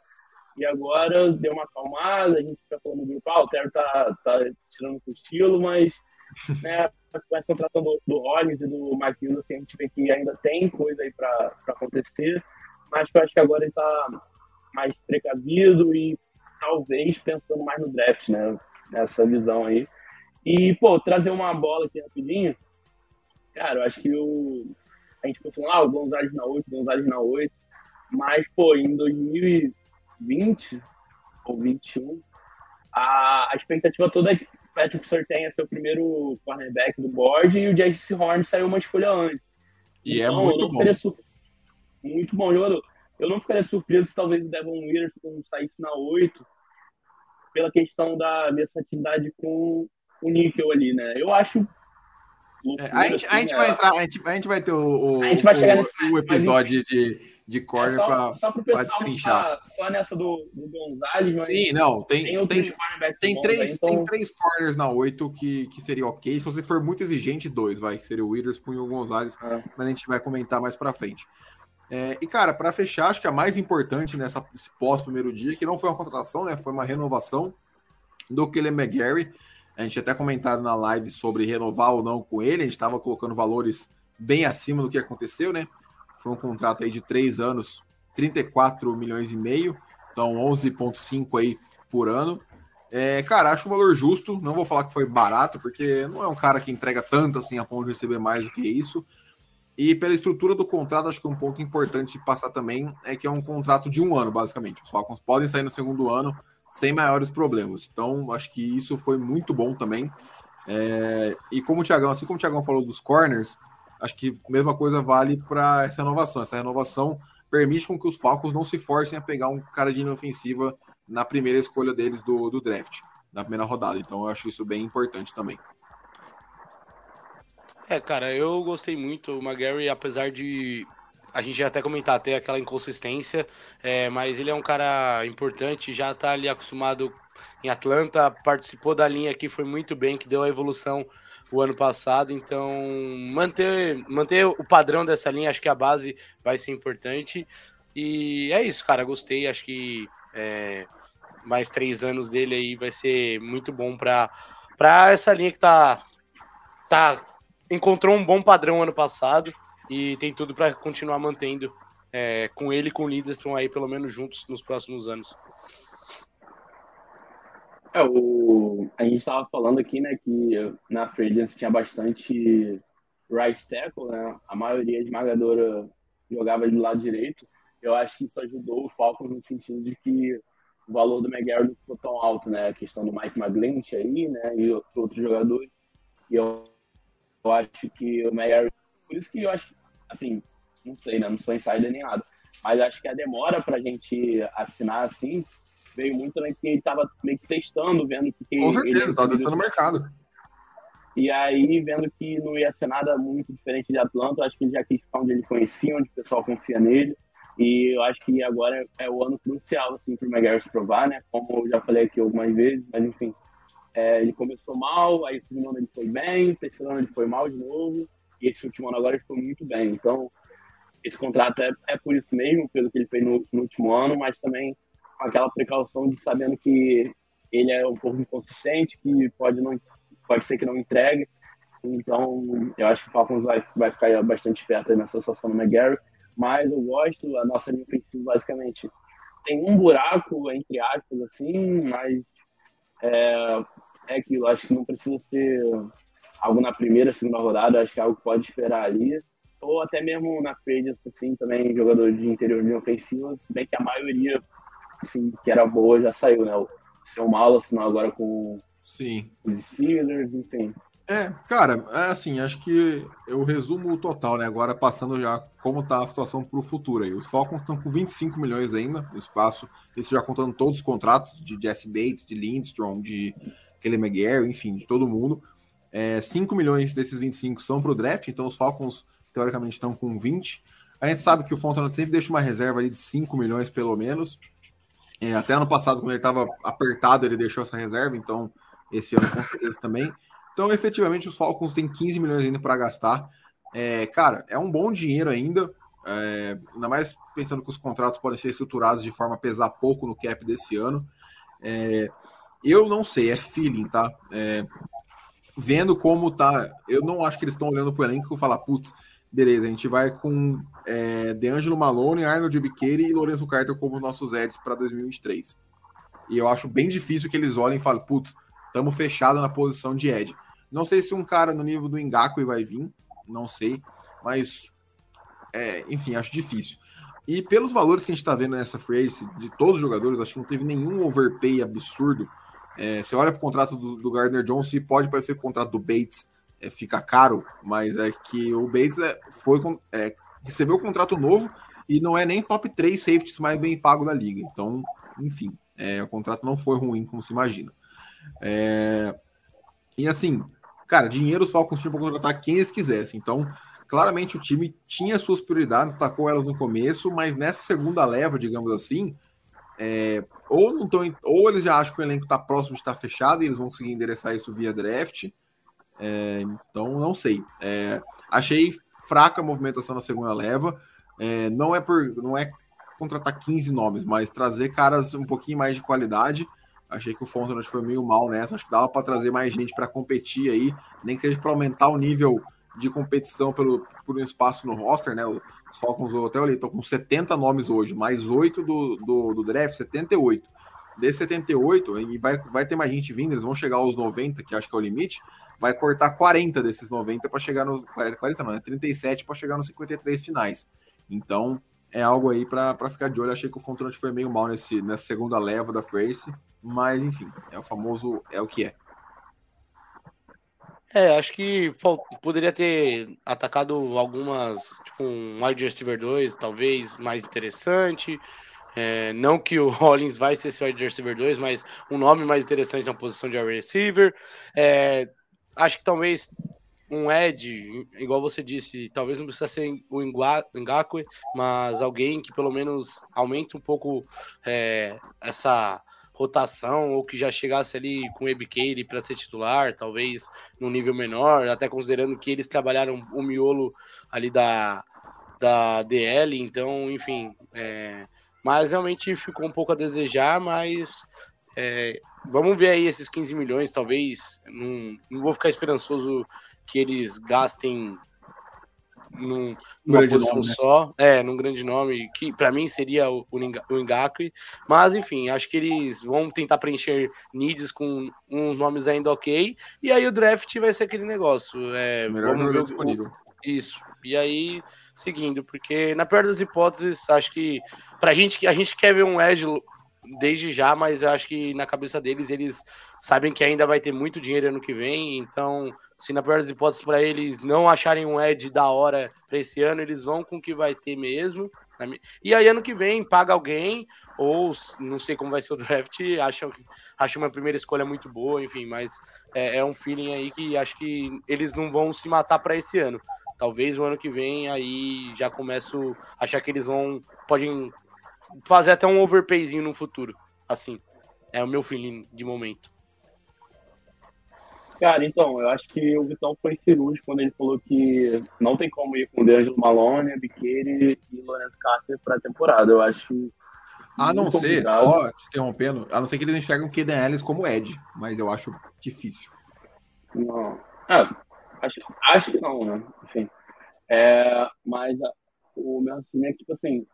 e agora deu uma acalmada, a gente fica falando no grupo, ah, o Terry tá, tá tirando o cochilo, mas né, com essa contratação do, do Rollins e do McHugh, assim, a gente vê que ainda tem coisa aí para acontecer, mas eu acho que agora ele tá mais precavido e talvez pensando mais no draft, né, nessa visão aí. E, pô, trazer uma bola aqui rapidinho, cara, eu acho que o, a gente pensou, ah, o Gonzalez na 8, o Gonzalez na 8, mas, pô, em 2020 ou 21, a, a expectativa toda é que o Patrick Surtain é seu primeiro cornerback do board e o Jace Horn saiu uma escolha antes. E é então, é muito bom. Sur... Muito bom jogador. Eu não ficaria surpreso se talvez o Devon Witherspoon saísse na 8 pela questão da versatilidade com o níquel ali, né? Eu acho é, a, gente, a gente vai entrar, a gente, a gente vai ter o, o, a gente vai chegar o, nesse o episódio de, de corner é só, pra, só pro pessoal tá só nessa do, do Gonzalez, mas Sim, não, tem, tem, tem, tem três, aí, então... tem três corners na 8 que, que seria ok. Se você for muito exigente, dois, vai, que seria o Witherspoon e o Gonzalez, é. mas a gente vai comentar mais pra frente. É, e, cara, para fechar, acho que a mais importante nessa pós primeiro dia, que não foi uma contratação, né? Foi uma renovação do Kelly McGarry. A gente até comentado na live sobre renovar ou não com ele. A gente estava colocando valores bem acima do que aconteceu, né? Foi um contrato aí de três anos, 34 milhões e meio, então 11,5 aí por ano. É, cara, acho um valor justo. Não vou falar que foi barato, porque não é um cara que entrega tanto assim a ponto de receber mais do que isso. E pela estrutura do contrato, acho que um ponto importante de passar também é que é um contrato de um ano, basicamente. Os Falcons podem sair no segundo ano sem maiores problemas. Então, acho que isso foi muito bom também. É, e como o Thiagão, assim como o Thiagão falou dos corners, acho que a mesma coisa vale para essa renovação. Essa renovação permite com que os Falcons não se forcem a pegar um cara de linha ofensiva na primeira escolha deles do, do draft, na primeira rodada. Então, eu acho isso bem importante também. É, cara, eu gostei muito. O McGarry, apesar de a gente já até comentar, ter aquela inconsistência, é, mas ele é um cara importante, já tá ali acostumado em Atlanta, participou da linha aqui, foi muito bem, que deu a evolução o ano passado, então manter, manter o padrão dessa linha, acho que a base vai ser importante. E é isso, cara, gostei, acho que é, mais três anos dele aí vai ser muito bom para essa linha que tá, tá encontrou um bom padrão ano passado e tem tudo para continuar mantendo é, com ele e com o Linderstrom aí pelo menos juntos nos próximos anos. É, o... A gente estava falando aqui, né, que na Free tinha bastante right tackle, né? A maioria esmagadora jogava do lado direito. Eu acho que isso ajudou o Falcons no sentido de que o valor do McGarry não ficou tão alto, né? A questão do Mike McGlinch aí, né? E outros jogadores. E eu, eu acho que o McGarry... Por isso que eu acho que assim, não sei, né? Não sou insider nem nada. Mas acho que a demora pra gente assinar assim veio muito também porque ele tava meio que testando, vendo que. Com certeza, ele tava testando o mercado. E aí, vendo que não ia ser nada muito diferente de Atlanta, acho que ele já quis ficar onde ele conhecia, onde o pessoal confia nele. E eu acho que agora é o ano crucial, assim, para o se provar, né? Como eu já falei aqui algumas vezes, mas enfim. É, ele começou mal, aí o segundo ano ele foi bem, o terceiro ano ele foi mal de novo. E esse último ano agora ele foi muito bem. Então, esse contrato é, é por isso mesmo, pelo que ele fez no, no, último ano, mas também com aquela precaução de sabendo que ele é um pouco inconsistente, que pode, não, pode ser que não entregue. Então, eu acho que o Falcons vai, vai ficar bastante perto nessa situação do McGarry. Mas eu gosto, a nossa linha ofensiva basicamente tem um buraco, entre aspas, assim, mas é, é aquilo. Acho que não precisa ser algo na primeira, segunda rodada, acho que é algo que pode esperar ali. Ou até mesmo na frente, assim, também jogador de interior de ofensiva, se bem que a maioria, assim, que era boa já saiu, né? O seu Malo assinou agora com Sim. os Steelers, enfim. É, cara, é assim, acho que eu resumo o total, né? Agora passando já como tá a situação para o futuro aí. Os Falcons estão com 25 milhões ainda no espaço, isso já contando todos os contratos de Jesse Bates, de Lindstrom, de Kelly McGarry, enfim, de todo mundo. É, 5 milhões desses 25 são para o draft, então os Falcons, teoricamente, estão com 20. A gente sabe que o Fontenot sempre deixa uma reserva ali de 5 milhões, pelo menos. É, até ano passado, quando ele estava apertado, ele deixou essa reserva, então esse ano com certeza também. Então, efetivamente, os Falcons têm 15 milhões ainda para gastar. É, cara, é um bom dinheiro ainda, é, ainda mais pensando que os contratos podem ser estruturados de forma a pesar pouco no cap desse ano. É, eu não sei, é feeling, tá? É, vendo como tá, eu não acho que eles estão olhando pro elenco e falar, putz, beleza, a gente vai com é, DeAngelo Malone, Arnold Biqueira e Lourenço Carter como nossos Eds para 2023. E eu acho bem difícil que eles olhem e falem, putz, estamos fechados na posição de Ed. Não sei se um cara no nível do Ngaku vai vir, não sei, mas é, enfim, acho difícil. E pelos valores que a gente está vendo nessa free de todos os jogadores, acho que não teve nenhum overpay absurdo. É, você olha para o contrato do, do, Gardner Johnson e pode parecer que o contrato do Bates é, fica caro, mas é que o Bates é, foi, é, recebeu o contrato novo e não é nem top 3 safeties mais bem pago da liga. Então, enfim, é, o contrato não foi ruim, como se imagina. É, e assim, Cara, dinheiro os Falcons tinham para contratar quem eles quisessem. Então, claramente o time tinha suas prioridades, atacou elas no começo, mas nessa segunda leva, digamos assim, é, ou não tão, ou eles já acham que o elenco está próximo de estar fechado e eles vão conseguir endereçar isso via draft. É, então, não sei. É, achei fraca a movimentação na segunda leva. É, não é por, não é contratar 15 nomes, mas trazer caras um pouquinho mais de qualidade. Achei que o Fontenot foi meio mal nessa. Acho que dava para trazer mais gente para competir aí, nem que seja para aumentar o nível de competição pelo, por um espaço no roster, né? Os Falcons, eu até olhei, estão com 70 nomes hoje, mais 8 do, do, do draft, 78. Desses 78, e vai, vai ter mais gente vindo, eles vão chegar aos 90, que acho que é o limite, vai cortar 40 desses 90 para chegar nos. 40, 40 não, é 37 para chegar nos 53 finais. Então, é algo aí para ficar de olho. Achei que o Fontenot foi meio mal nesse, nessa segunda leva da Face. Mas, enfim, é o famoso é o que é. É, acho que poderia ter atacado algumas, tipo um wide receiver 2, talvez mais interessante. É, não que o Hollins vai ser esse wide receiver 2, mas um nome mais interessante na posição de wide receiver. É, acho que talvez um Ed, igual você disse, talvez não precisa ser o Ngakwe, mas alguém que pelo menos aumente um pouco é, essa rotação ou que já chegasse ali com o para ser titular, talvez num nível menor, até considerando que eles trabalharam o miolo ali da, da DL, então, enfim, é, mas realmente ficou um pouco a desejar, mas é, vamos ver aí esses 15 milhões, talvez, não, não vou ficar esperançoso que eles gastem num, numa posição nome, né? só, é, num grande nome, que para mim seria o, o Ngakwe, mas enfim, acho que eles vão tentar preencher needs com uns nomes ainda ok, e aí o draft vai ser aquele negócio, é, Melhor disponível. Isso, e aí seguindo, porque na pior das hipóteses, acho que pra gente, a gente quer ver um Edge desde já, mas eu acho que na cabeça deles, eles sabem que ainda vai ter muito dinheiro ano que vem, então, se na pior das hipóteses para eles não acharem um Ed da hora para esse ano, eles vão com o que vai ter mesmo. E aí, ano que vem, paga alguém, ou não sei como vai ser o draft, acho, acho uma primeira escolha muito boa, enfim, mas é, é um feeling aí que acho que eles não vão se matar para esse ano. Talvez o ano que vem aí já começo a achar que eles vão podem fazer até um overpayzinho no futuro. Assim, é o meu feeling de momento. Cara, então, eu acho que o Vitão foi cirúrgico quando ele falou que não tem como ir com o D'Angelo Malone, Biqueire e Lorenzo Carter para a temporada. Eu acho. A não ser, só te interrompendo, a não ser que eles enxergam o Keden Ellis como Ed, mas eu acho difícil. Não. Ah, acho, acho que não, né? Enfim. É, mas o meu raciocínio é que, tipo assim,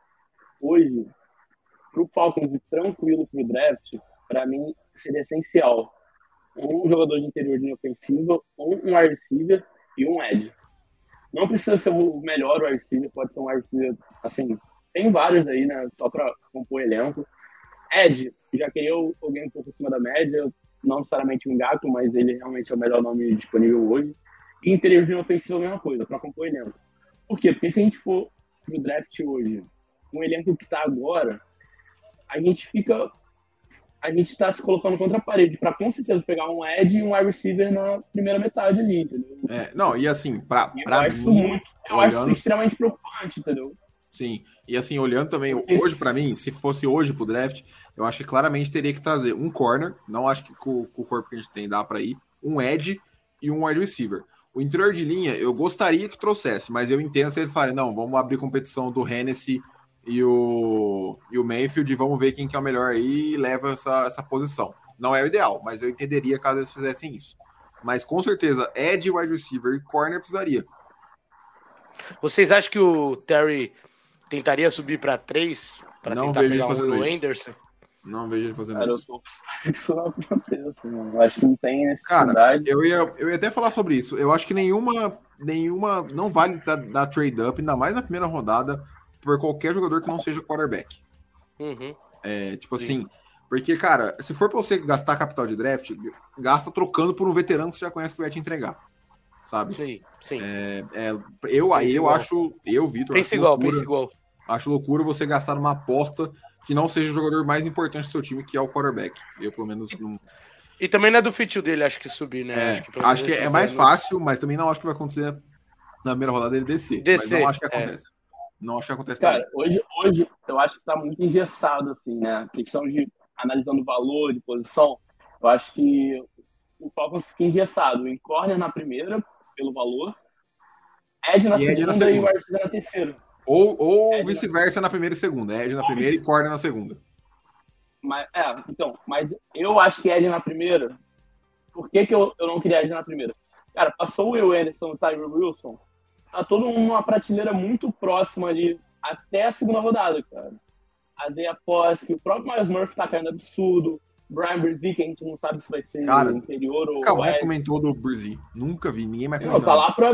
hoje, para o Falcons ir tranquilo para o draft, para mim seria essencial um jogador de interior de ofensiva, ou um wide receiver e um edge. Não precisa ser o melhor wide receiver, pode ser um wide receiver, assim, tem vários aí, né, só para compor elenco. Ed, já queria alguém um pouco acima da média, não necessariamente um gato, mas ele realmente é o melhor nome disponível hoje. E interior de ofensiva, a mesma coisa, para compor elenco. Por quê? Porque se a gente for pro draft hoje, o elenco que está agora, a gente fica a gente está se colocando contra a parede para com certeza pegar um Ed e um wide receiver na primeira metade ali, entendeu? É, não, e assim, para mim, eu acho muito, eu olhando... acho extremamente preocupante, entendeu? Sim, e assim, olhando também, hoje para mim, se fosse hoje pro draft, eu acho que claramente teria que trazer um corner, não acho que com, com o corpo que a gente tem dá para ir, um Ed e um wide receiver. O interior de linha eu gostaria que trouxesse, mas eu entendo se eles falarem, não, vamos abrir competição do Hennessy e o, e o Mayfield vamos ver quem que é o melhor aí e leva essa, essa posição. Não é o ideal, mas eu entenderia caso eles fizessem isso. Mas com certeza, Ed, wide receiver e corner precisaria. Vocês acham que o Terry tentaria subir para três para tentar pegar um no Anderson? Não vejo ele fazendo Cara, isso. Eu tô isso. Acho que não tem necessidade. Cara, eu ia, eu ia até falar sobre isso. Eu acho que nenhuma, nenhuma não vale dar, dar trade up, ainda mais na primeira rodada, por qualquer jogador que não seja quarterback. Uhum. É, tipo Sim. assim, porque, cara, se for pra você gastar capital de draft, gasta trocando por um veterano que você já conhece que vai te entregar. Sabe? Sim, sim. É, é, eu aí eu acho, eu, Vitor. Pensa igual, pensa igual. Acho loucura você gastar uma aposta que não seja o jogador mais importante do seu time, que é o quarterback. Eu, pelo menos, não. E também não é do feitio dele, acho que subir, né? É, acho que, acho que é mais anos... fácil, mas também não acho que vai acontecer na primeira rodada ele descer. descer mas não acho que é. acontece. Não acho que acontece Cara, também. hoje, hoje eu acho que tá muito engessado, assim, né? A questão de analisando valor de posição, eu acho que o Falcons fica engessado em corner na primeira, pelo valor, Ed na, e segunda, Ed na segunda e o Arcega na terceira. Ou, ou vice-versa na primeira e segunda. Ed na primeira e corda na segunda. Mas, é, então, mas eu acho que Ed na primeira. Por que, que eu, eu não queria Ed na primeira? Cara, passou o Will Anderson o Tyler Wilson. Tá todo mundo numa prateleira muito próxima ali até a segunda rodada, cara. A Zé que o próprio Miles Murphy tá caindo absurdo. Brian Brzee, que a gente não sabe se vai ser cara, interior ou. Calma, comentou do Brzee. Nunca vi, ninguém mais comentou. Não, tá lá pra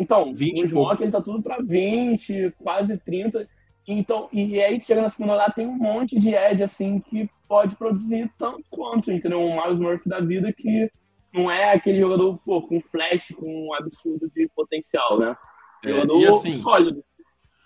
então, 20 no Smoke ele tá tudo para 20, quase 30. Então, e aí chega na segunda lá, tem um monte de Ed assim que pode produzir tanto quanto, entendeu? Um Miles Murphy da vida que não é aquele jogador pô, com flash, com um absurdo de potencial, né? É, jogador assim, sólido.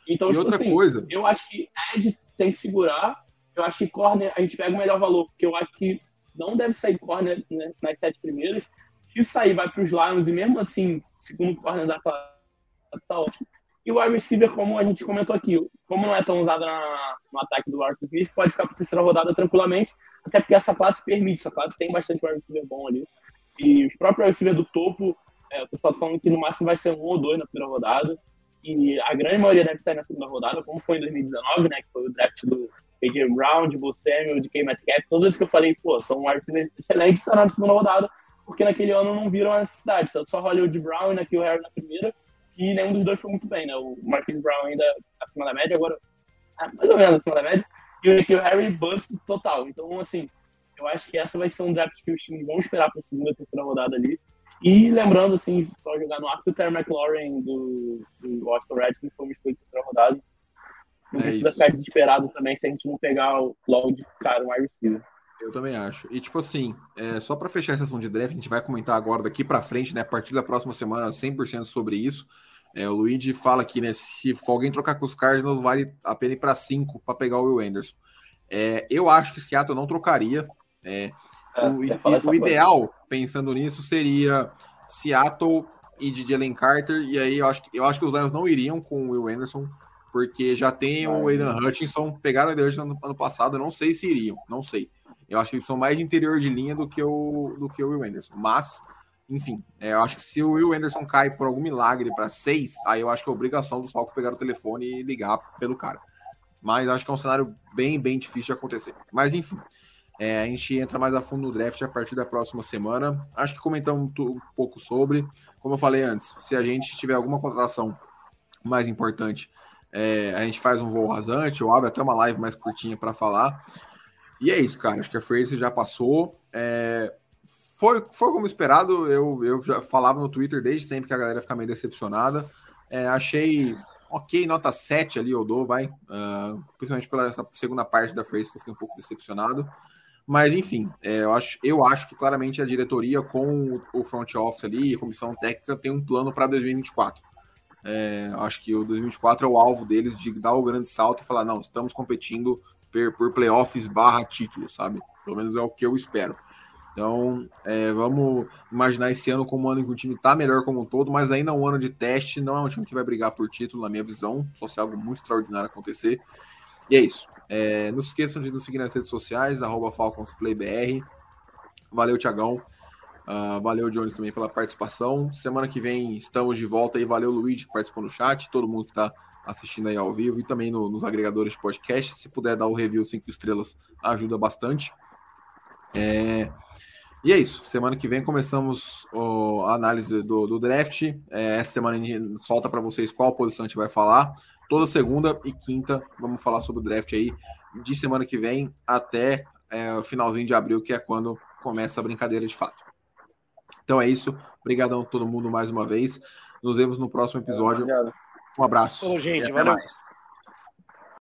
Então, tipo outra assim, coisa. eu acho que Ed tem que segurar. Eu acho que corner a gente pega o melhor valor, porque eu acho que não deve sair corner né, nas sete primeiras. Se sair, vai para os Lions e mesmo assim segundo corner da classe, tá ótimo. E o wide receiver, como a gente comentou aqui, como não é tão usado na, no ataque do Arthur Smith, pode ficar para terceira rodada tranquilamente, até porque essa classe permite, essa classe tem bastante wide receiver bom ali. E os próprios wide receiver do topo, é, o pessoal tá falando que no máximo vai ser um ou dois na primeira rodada, e a grande maioria deve sair na segunda rodada, como foi em 2019, né, que foi o draft do A.J. Brown, de Bo de K. Metcalf, todos esses que eu falei, pô, são receiver excelentes, será na segunda rodada, porque naquele ano não viram a necessidade. Só, Hollywood Brown e Naquil Harry na primeira, que nenhum dos dois foi muito bem, né? O Marquis Brown ainda acima da média, agora é, mais ou menos acima da média, e o Naquil Harry bust total. Então, assim, eu acho que essa vai ser um draft que os times vão esperar para a segunda terceira rodada ali. E lembrando, assim, só jogar no arco, o Terry McLaurin do, do Washington Redskins foi uma escolha de terceira rodada. Não é precisa isso. ficar desesperado também se a gente não pegar logo de cara um wide receiver. Eu também acho. E, tipo assim, é, só para fechar a sessão de draft, a gente vai comentar agora daqui para frente, né? A partir da próxima semana, 100% sobre isso. É, o Luigi fala aqui, né? Se for alguém trocar com os Cardinals, vale a pena ir para 5 para pegar o Will Anderson. É, eu acho que Seattle não trocaria. É, é o, o, o ideal, pensando nisso, seria Seattle e de Jalen Carter. E aí eu acho, eu acho que os Lions não iriam com o Will Anderson, porque já tem o Aidan Hutchinson, pegaram o Aidan Hutchinson no ano passado. Eu não sei se iriam, não sei. Eu acho que eles são mais de interior de linha do que o, do que o Will Anderson. Mas, enfim, é, eu acho que se o Will Anderson cai por algum milagre para seis, aí eu acho que é obrigação dos Falcons pegar o telefone e ligar pelo cara. Mas acho que é um cenário bem, bem difícil de acontecer. Mas, enfim, é, a gente entra mais a fundo no draft a partir da próxima semana. Acho que comentamos um pouco sobre. Como eu falei antes, se a gente tiver alguma contratação mais importante, é, a gente faz um voo rasante ou abre até uma live mais curtinha para falar. E é isso, cara. Acho que a Free já passou. É... Foi, foi como esperado. Eu, eu já falava no Twitter desde sempre que a galera fica meio decepcionada. É, achei ok, nota 7 ali eu dou, vai. Uh, principalmente pela essa segunda parte da Free que eu fiquei um pouco decepcionado. Mas, enfim, é, eu, acho, eu acho que claramente a diretoria com o front office ali, a comissão técnica, tem um plano para 2024. É, acho que o 2024 é o alvo deles de dar o grande salto e falar: não, estamos competindo por playoffs barra título, sabe? Pelo menos é o que eu espero. Então, é, vamos imaginar esse ano como um ano em que o time está melhor como um todo, mas ainda é um ano de teste, não é um time que vai brigar por título, na minha visão, só se algo muito extraordinário acontecer. E é isso. É, não se esqueçam de nos seguir nas redes sociais, arroba FalconsPlayBR. Valeu, Tiagão. Uh, valeu, Jones, também pela participação. Semana que vem estamos de volta aí. Valeu, Luiz, que participou no chat, todo mundo que está assistindo aí ao vivo e também no, nos agregadores de podcast. Se puder dar o review 5 estrelas, ajuda bastante. É... E é isso. Semana que vem começamos a análise do, do draft. É, essa semana a gente solta para vocês qual posição a gente vai falar. Toda segunda e quinta vamos falar sobre o draft aí de semana que vem até é, o finalzinho de abril, que é quando começa a brincadeira de fato. Então é isso. Obrigadão a todo mundo mais uma vez. Nos vemos no próximo episódio. Um abraço. Ô, gente, valeu. Mais.